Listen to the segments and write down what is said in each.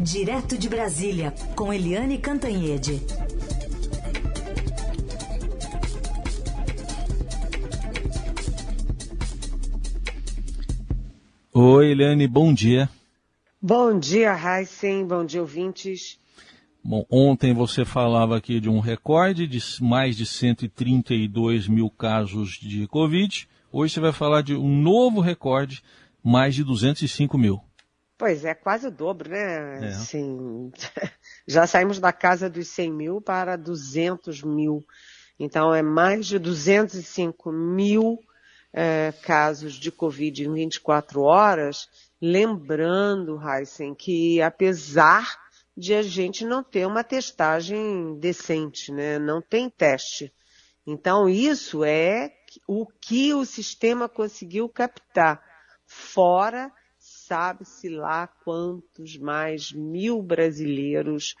Direto de Brasília, com Eliane Cantanhede. Oi, Eliane, bom dia. Bom dia, Heisen, bom dia, ouvintes. Bom, ontem você falava aqui de um recorde de mais de 132 mil casos de Covid. Hoje você vai falar de um novo recorde, mais de 205 mil. Pois é, quase o dobro, né? É. Sim, já saímos da casa dos 100 mil para 200 mil. Então, é mais de 205 mil é, casos de Covid em 24 horas. Lembrando, Heisen, que apesar de a gente não ter uma testagem decente, né? Não tem teste. Então, isso é o que o sistema conseguiu captar. Fora sabe-se lá quantos mais mil brasileiros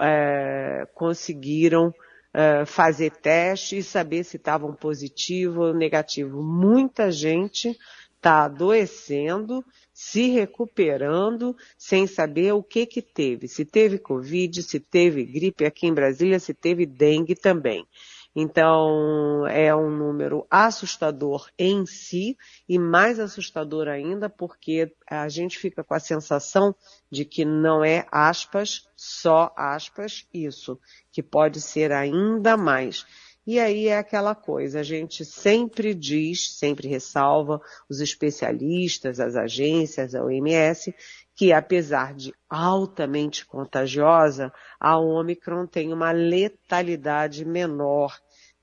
é, conseguiram é, fazer teste e saber se estavam positivo ou negativo. Muita gente está adoecendo, se recuperando, sem saber o que que teve. Se teve Covid, se teve gripe aqui em Brasília, se teve dengue também. Então, é um número assustador em si e mais assustador ainda porque a gente fica com a sensação de que não é aspas, só aspas, isso, que pode ser ainda mais. E aí é aquela coisa, a gente sempre diz, sempre ressalva os especialistas, as agências, a OMS, que apesar de altamente contagiosa, a Omicron tem uma letalidade menor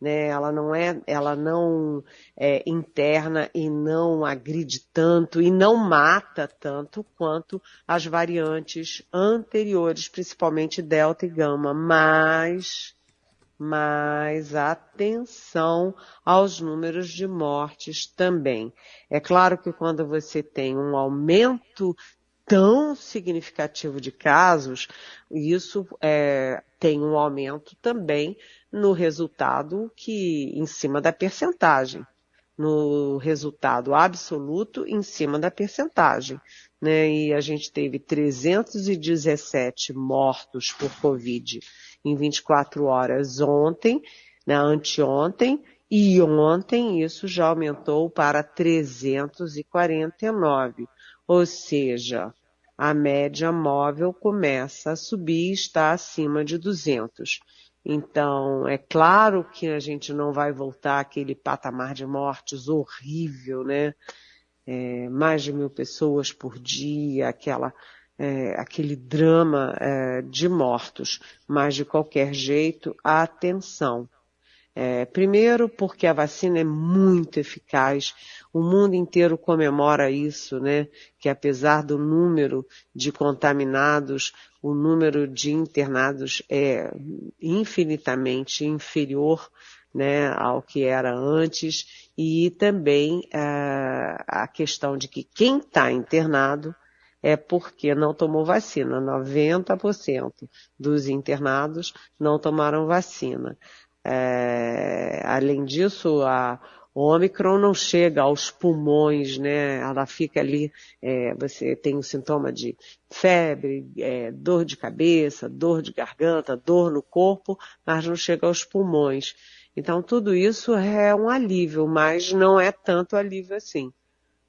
né? Ela não é, ela não é interna e não agride tanto e não mata tanto quanto as variantes anteriores, principalmente delta e gama, mas mas atenção aos números de mortes também. É claro que quando você tem um aumento tão significativo de casos, isso é, tem um aumento também no resultado que em cima da percentagem, no resultado absoluto em cima da percentagem. Né? E a gente teve 317 mortos por Covid em 24 horas ontem, né, anteontem, e ontem isso já aumentou para 349. Ou seja, a média móvel começa a subir e está acima de 200. Então, é claro que a gente não vai voltar àquele patamar de mortes horrível, né? É, mais de mil pessoas por dia, aquela, é, aquele drama é, de mortos. Mas, de qualquer jeito, atenção. É, primeiro, porque a vacina é muito eficaz, o mundo inteiro comemora isso, né? Que apesar do número de contaminados, o número de internados é infinitamente inferior né, ao que era antes, e também é, a questão de que quem está internado é porque não tomou vacina. 90% dos internados não tomaram vacina. É, além disso, a, Omicron não chega aos pulmões, né? Ela fica ali, é, você tem o sintoma de febre, é, dor de cabeça, dor de garganta, dor no corpo, mas não chega aos pulmões. Então tudo isso é um alívio, mas não é tanto alívio assim.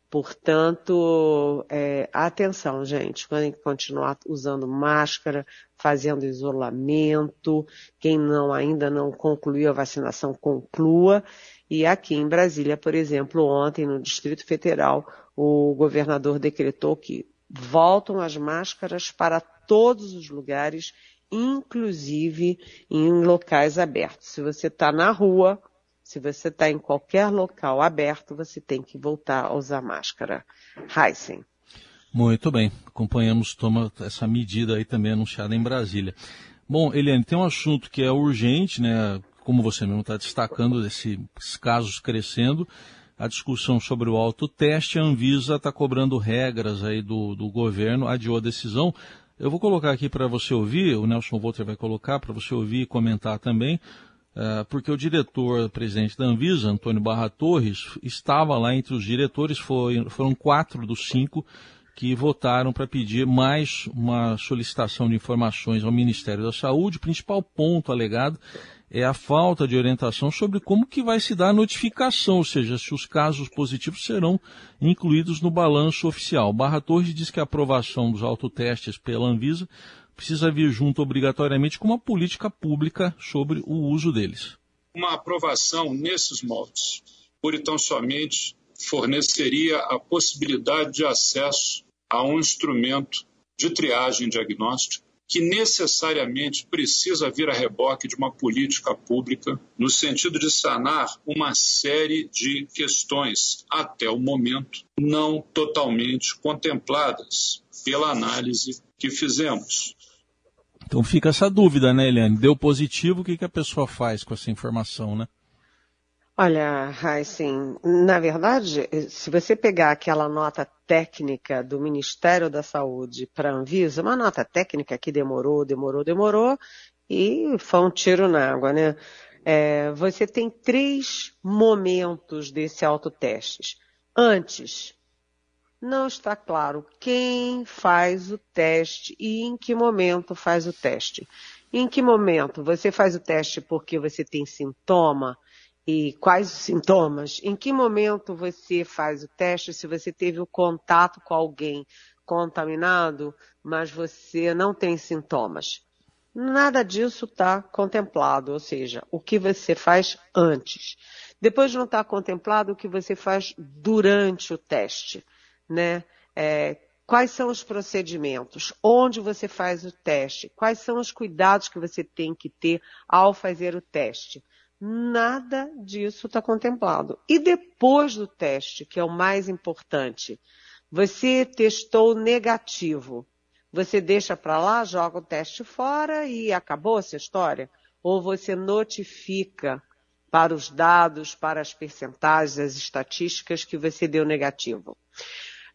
Portanto, é, atenção, gente, que continuar usando máscara, fazendo isolamento. Quem não ainda não concluiu a vacinação, conclua. E aqui em Brasília, por exemplo, ontem no Distrito Federal, o governador decretou que voltam as máscaras para todos os lugares, inclusive em locais abertos. Se você está na rua, se você está em qualquer local aberto, você tem que voltar a usar máscara. Heisen. Muito bem, acompanhamos toma essa medida aí também anunciada em Brasília. Bom, Eliane, tem um assunto que é urgente, né? Como você mesmo está destacando, esses casos crescendo, a discussão sobre o autoteste, a Anvisa está cobrando regras aí do, do governo, adiou a decisão. Eu vou colocar aqui para você ouvir, o Nelson Volter vai colocar para você ouvir e comentar também, porque o diretor presidente da Anvisa, Antônio Barra Torres, estava lá entre os diretores, foi, foram quatro dos cinco que votaram para pedir mais uma solicitação de informações ao Ministério da Saúde. O principal ponto alegado é a falta de orientação sobre como que vai se dar a notificação, ou seja, se os casos positivos serão incluídos no balanço oficial. Barra Torres diz que a aprovação dos autotestes pela Anvisa precisa vir junto obrigatoriamente com uma política pública sobre o uso deles. Uma aprovação nesses moldes, por então somente, forneceria a possibilidade de acesso a um instrumento de triagem diagnóstica que necessariamente precisa vir a reboque de uma política pública no sentido de sanar uma série de questões, até o momento, não totalmente contempladas pela análise que fizemos. Então fica essa dúvida, né, Eliane? Deu positivo, o que, que a pessoa faz com essa informação, né? Olha, Heisen, na verdade, se você pegar aquela nota técnica do Ministério da Saúde para a Anvisa, uma nota técnica que demorou, demorou, demorou, e foi um tiro na água, né? É, você tem três momentos desse autoteste. Antes, não está claro quem faz o teste e em que momento faz o teste. Em que momento você faz o teste porque você tem sintoma? e quais os sintomas, em que momento você faz o teste, se você teve o contato com alguém contaminado, mas você não tem sintomas. Nada disso está contemplado, ou seja, o que você faz antes. Depois não está contemplado o que você faz durante o teste, né? É, quais são os procedimentos, onde você faz o teste, quais são os cuidados que você tem que ter ao fazer o teste. Nada disso está contemplado. E depois do teste, que é o mais importante, você testou negativo. Você deixa para lá, joga o teste fora e acabou essa história? Ou você notifica para os dados, para as percentagens, as estatísticas que você deu negativo?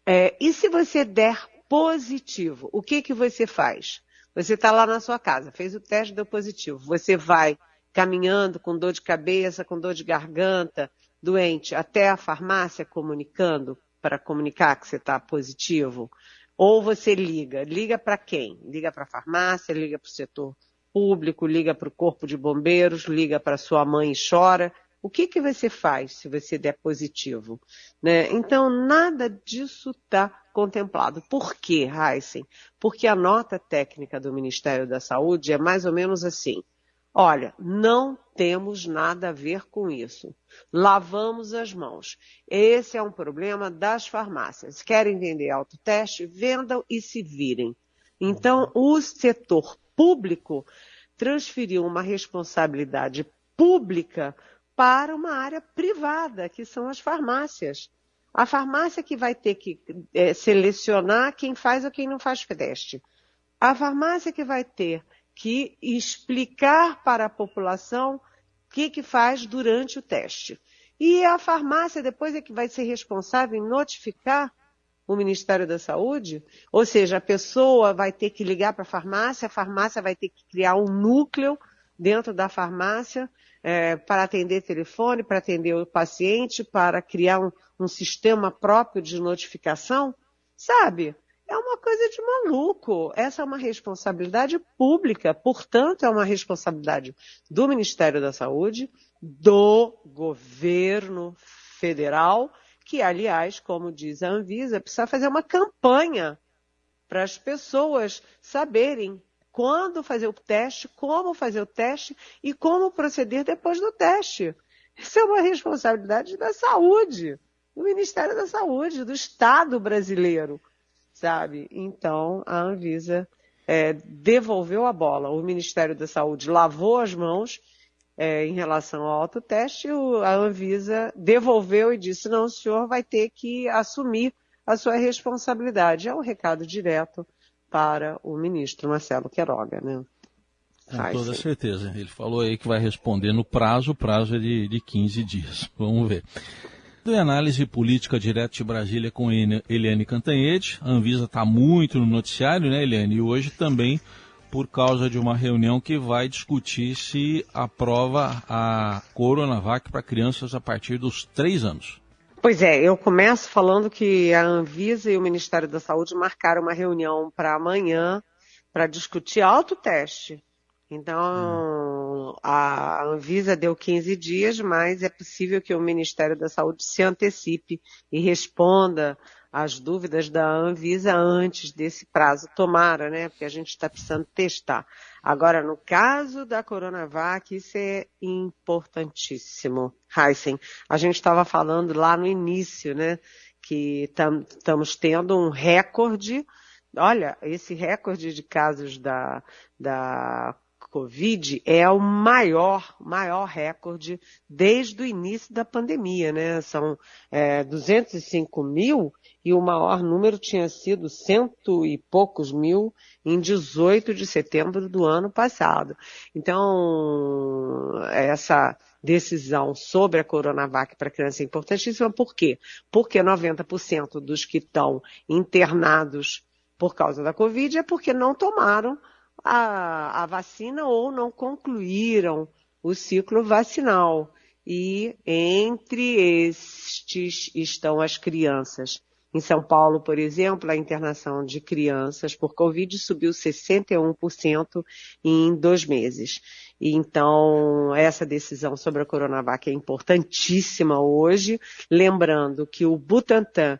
É, e se você der positivo, o que, que você faz? Você está lá na sua casa, fez o teste, deu positivo. Você vai caminhando com dor de cabeça, com dor de garganta, doente, até a farmácia comunicando para comunicar que você está positivo? Ou você liga? Liga para quem? Liga para a farmácia, liga para o setor público, liga para o corpo de bombeiros, liga para sua mãe e chora. O que, que você faz se você der positivo? Né? Então, nada disso está contemplado. Por quê, Heisen? Porque a nota técnica do Ministério da Saúde é mais ou menos assim. Olha, não temos nada a ver com isso. Lavamos as mãos. Esse é um problema das farmácias. Querem vender autoteste? Vendam e se virem. Então, o setor público transferiu uma responsabilidade pública para uma área privada, que são as farmácias. A farmácia que vai ter que é, selecionar quem faz ou quem não faz teste. A farmácia que vai ter que explicar para a população o que, que faz durante o teste. E a farmácia depois é que vai ser responsável em notificar o Ministério da Saúde, ou seja, a pessoa vai ter que ligar para a farmácia, a farmácia vai ter que criar um núcleo dentro da farmácia é, para atender telefone, para atender o paciente, para criar um, um sistema próprio de notificação, sabe? é uma coisa de maluco. Essa é uma responsabilidade pública, portanto, é uma responsabilidade do Ministério da Saúde, do governo federal, que, aliás, como diz a Anvisa, precisa fazer uma campanha para as pessoas saberem quando fazer o teste, como fazer o teste e como proceder depois do teste. Isso é uma responsabilidade da saúde, do Ministério da Saúde, do Estado brasileiro sabe? Então, a Anvisa é, devolveu a bola. O Ministério da Saúde lavou as mãos é, em relação ao autoteste, a Anvisa devolveu e disse, não, o senhor vai ter que assumir a sua responsabilidade. É um recado direto para o ministro Marcelo Queiroga, né? Com toda certeza. Ele falou aí que vai responder no prazo, o prazo é de, de 15 dias. Vamos ver. Do análise política direto de Brasília com Eliane Cantanhede. A Anvisa está muito no noticiário, né, Eliane? E hoje também por causa de uma reunião que vai discutir se aprova a Coronavac para crianças a partir dos três anos. Pois é, eu começo falando que a Anvisa e o Ministério da Saúde marcaram uma reunião para amanhã para discutir autoteste. Então, a Anvisa deu 15 dias, mas é possível que o Ministério da Saúde se antecipe e responda às dúvidas da Anvisa antes desse prazo. Tomara, né? Porque a gente está precisando testar. Agora, no caso da Coronavac, isso é importantíssimo, Heisen. A gente estava falando lá no início, né? Que estamos tendo um recorde. Olha, esse recorde de casos da, da Covid é o maior, maior recorde desde o início da pandemia, né? São é, 205 mil e o maior número tinha sido cento e poucos mil em 18 de setembro do ano passado. Então, essa decisão sobre a Coronavac para criança é importantíssima. Por quê? Porque 90% dos que estão internados por causa da Covid é porque não tomaram a, a vacina ou não concluíram o ciclo vacinal. E entre estes estão as crianças. Em São Paulo, por exemplo, a internação de crianças por Covid subiu 61% em dois meses. Então, essa decisão sobre a Coronavac é importantíssima hoje, lembrando que o Butantan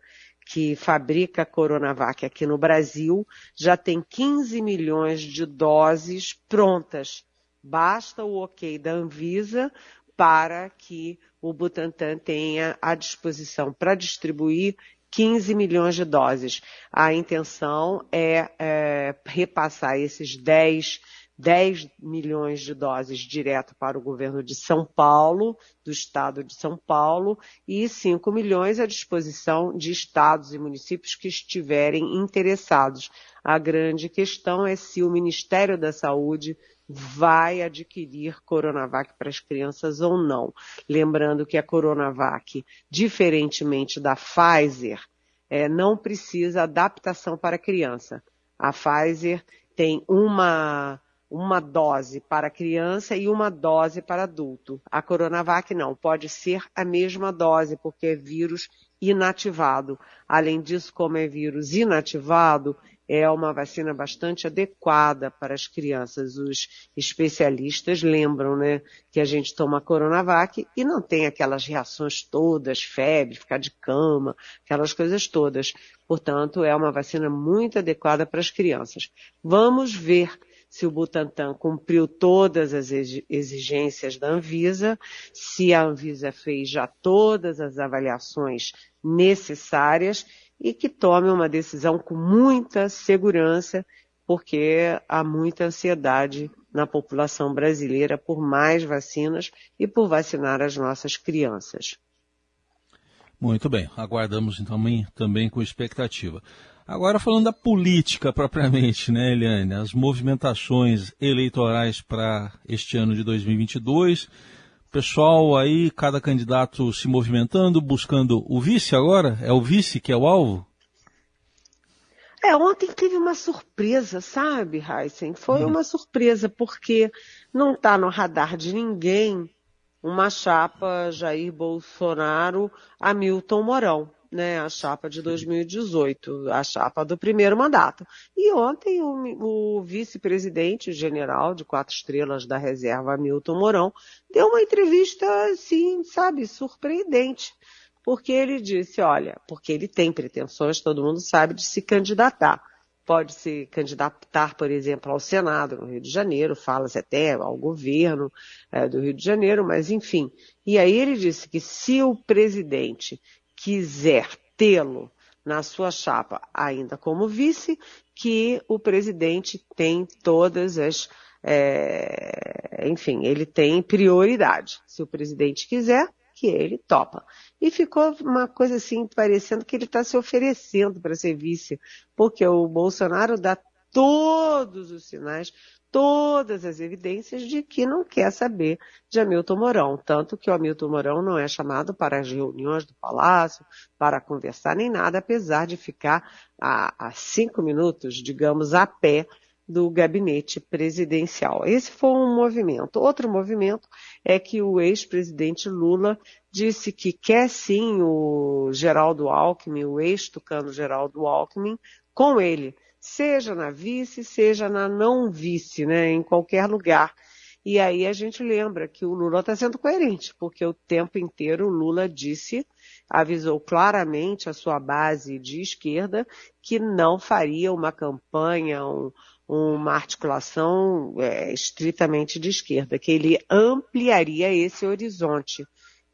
que fabrica a Coronavac aqui no Brasil, já tem 15 milhões de doses prontas. Basta o ok da Anvisa para que o Butantan tenha à disposição para distribuir 15 milhões de doses. A intenção é, é repassar esses 10 10 milhões de doses direto para o governo de São Paulo, do estado de São Paulo, e 5 milhões à disposição de estados e municípios que estiverem interessados. A grande questão é se o Ministério da Saúde vai adquirir Coronavac para as crianças ou não. Lembrando que a Coronavac, diferentemente da Pfizer, é, não precisa adaptação para criança. A Pfizer tem uma uma dose para criança e uma dose para adulto. A Coronavac não, pode ser a mesma dose, porque é vírus inativado. Além disso, como é vírus inativado, é uma vacina bastante adequada para as crianças. Os especialistas lembram, né, que a gente toma Coronavac e não tem aquelas reações todas, febre, ficar de cama, aquelas coisas todas. Portanto, é uma vacina muito adequada para as crianças. Vamos ver se o Butantan cumpriu todas as exigências da Anvisa, se a Anvisa fez já todas as avaliações necessárias e que tome uma decisão com muita segurança, porque há muita ansiedade na população brasileira por mais vacinas e por vacinar as nossas crianças. Muito bem, aguardamos então também com expectativa. Agora falando da política propriamente, né, Eliane? As movimentações eleitorais para este ano de 2022. Pessoal aí, cada candidato se movimentando, buscando o vice agora? É o vice que é o alvo? É, ontem teve uma surpresa, sabe, Heisen? Foi hum. uma surpresa, porque não está no radar de ninguém uma chapa Jair Bolsonaro Hamilton Mourão né, a chapa de 2018, a chapa do primeiro mandato. E ontem o, o vice-presidente general de quatro estrelas da reserva, Milton Mourão, deu uma entrevista assim, sabe, surpreendente. Porque ele disse, olha, porque ele tem pretensões, todo mundo sabe, de se candidatar. Pode se candidatar, por exemplo, ao Senado no Rio de Janeiro, fala-se até ao governo é, do Rio de Janeiro, mas enfim. E aí ele disse que se o presidente quiser tê-lo na sua chapa ainda como vice, que o presidente tem todas as, é, enfim, ele tem prioridade. Se o presidente quiser, que ele topa. E ficou uma coisa assim, parecendo que ele está se oferecendo para ser vice, porque o Bolsonaro dá todos os sinais, todas as evidências de que não quer saber de Hamilton Mourão. Tanto que o Hamilton Mourão não é chamado para as reuniões do Palácio, para conversar nem nada, apesar de ficar a, a cinco minutos, digamos, a pé do gabinete presidencial. Esse foi um movimento. Outro movimento é que o ex-presidente Lula disse que quer sim o Geraldo Alckmin, o ex-tucano Geraldo Alckmin, com ele, seja na vice, seja na não vice, né, em qualquer lugar. E aí a gente lembra que o Lula está sendo coerente, porque o tempo inteiro o Lula disse, avisou claramente a sua base de esquerda que não faria uma campanha, um, uma articulação é, estritamente de esquerda, que ele ampliaria esse horizonte.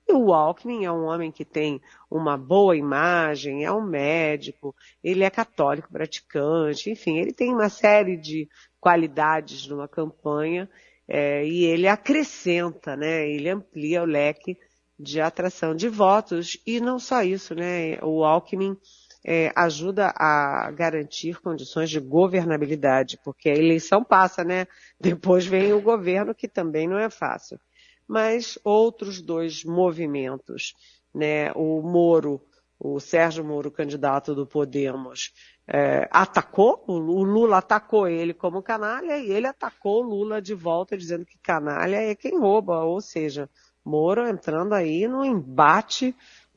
E o Alckmin é um homem que tem uma boa imagem, é um médico, ele é católico praticante, enfim, ele tem uma série de qualidades numa campanha é, e ele acrescenta, né? Ele amplia o leque de atração de votos e não só isso, né? O Alckmin é, ajuda a garantir condições de governabilidade, porque a eleição passa, né? Depois vem o governo, que também não é fácil. Mas outros dois movimentos, né? O Moro, o Sérgio Moro, candidato do Podemos, é, atacou, o Lula atacou ele como canalha e ele atacou o Lula de volta dizendo que canalha é quem rouba, ou seja, Moro entrando aí no embate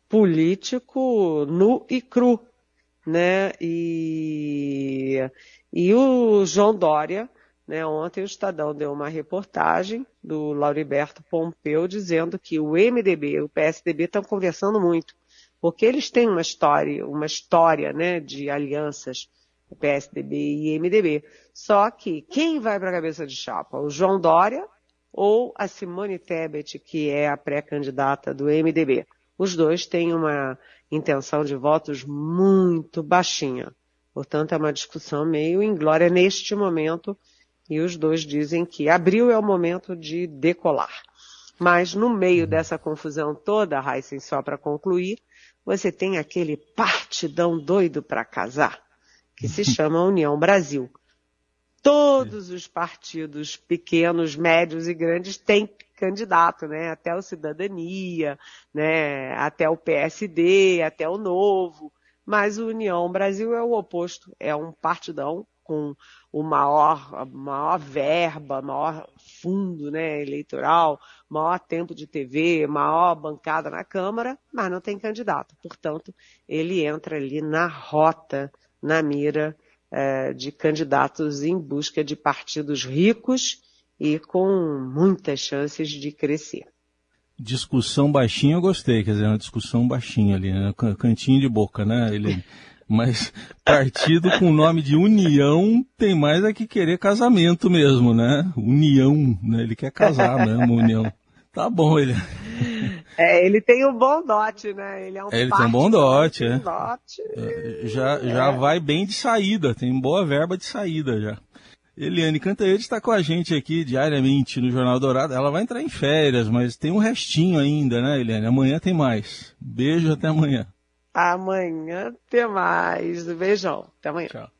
político nu e cru, né? E, e o João Dória, né? Ontem o Estadão deu uma reportagem do Lauriberto Pompeu dizendo que o MDB e o PSDB estão conversando muito porque eles têm uma história, uma história, né, de alianças PSDB e MDB. Só que quem vai para a cabeça de chapa? O João Dória ou a Simone Tebet, que é a pré-candidata do MDB? Os dois têm uma intenção de votos muito baixinha. Portanto, é uma discussão meio inglória neste momento e os dois dizem que abril é o momento de decolar. Mas no meio dessa confusão toda, Heisen, só para concluir, você tem aquele partidão doido para casar, que se chama União Brasil. Todos os partidos pequenos, médios e grandes têm candidato, né? Até o Cidadania, né? Até o PSD, até o Novo. Mas o União Brasil é o oposto, é um partidão com o maior, maior verba, maior fundo né, eleitoral, maior tempo de TV, maior bancada na Câmara, mas não tem candidato. Portanto, ele entra ali na rota, na mira é, de candidatos em busca de partidos ricos e com muitas chances de crescer. Discussão baixinha eu gostei, quer dizer, uma discussão baixinha ali, né? cantinho de boca, né? Ele Mas partido com o nome de União tem mais a que querer casamento mesmo, né? União, né? Ele quer casar mesmo, União. Tá bom, ele. É, ele tem um bom dote, né? Ele é um Ele tem um bom dote, é. Dote. É, já, já é. vai bem de saída, tem boa verba de saída já. Eliane Cantanhede está com a gente aqui diariamente no Jornal Dourado. Ela vai entrar em férias, mas tem um restinho ainda, né, Eliane? Amanhã tem mais. Beijo, até amanhã. Amanhã tem mais. Beijão. Até amanhã. Tchau.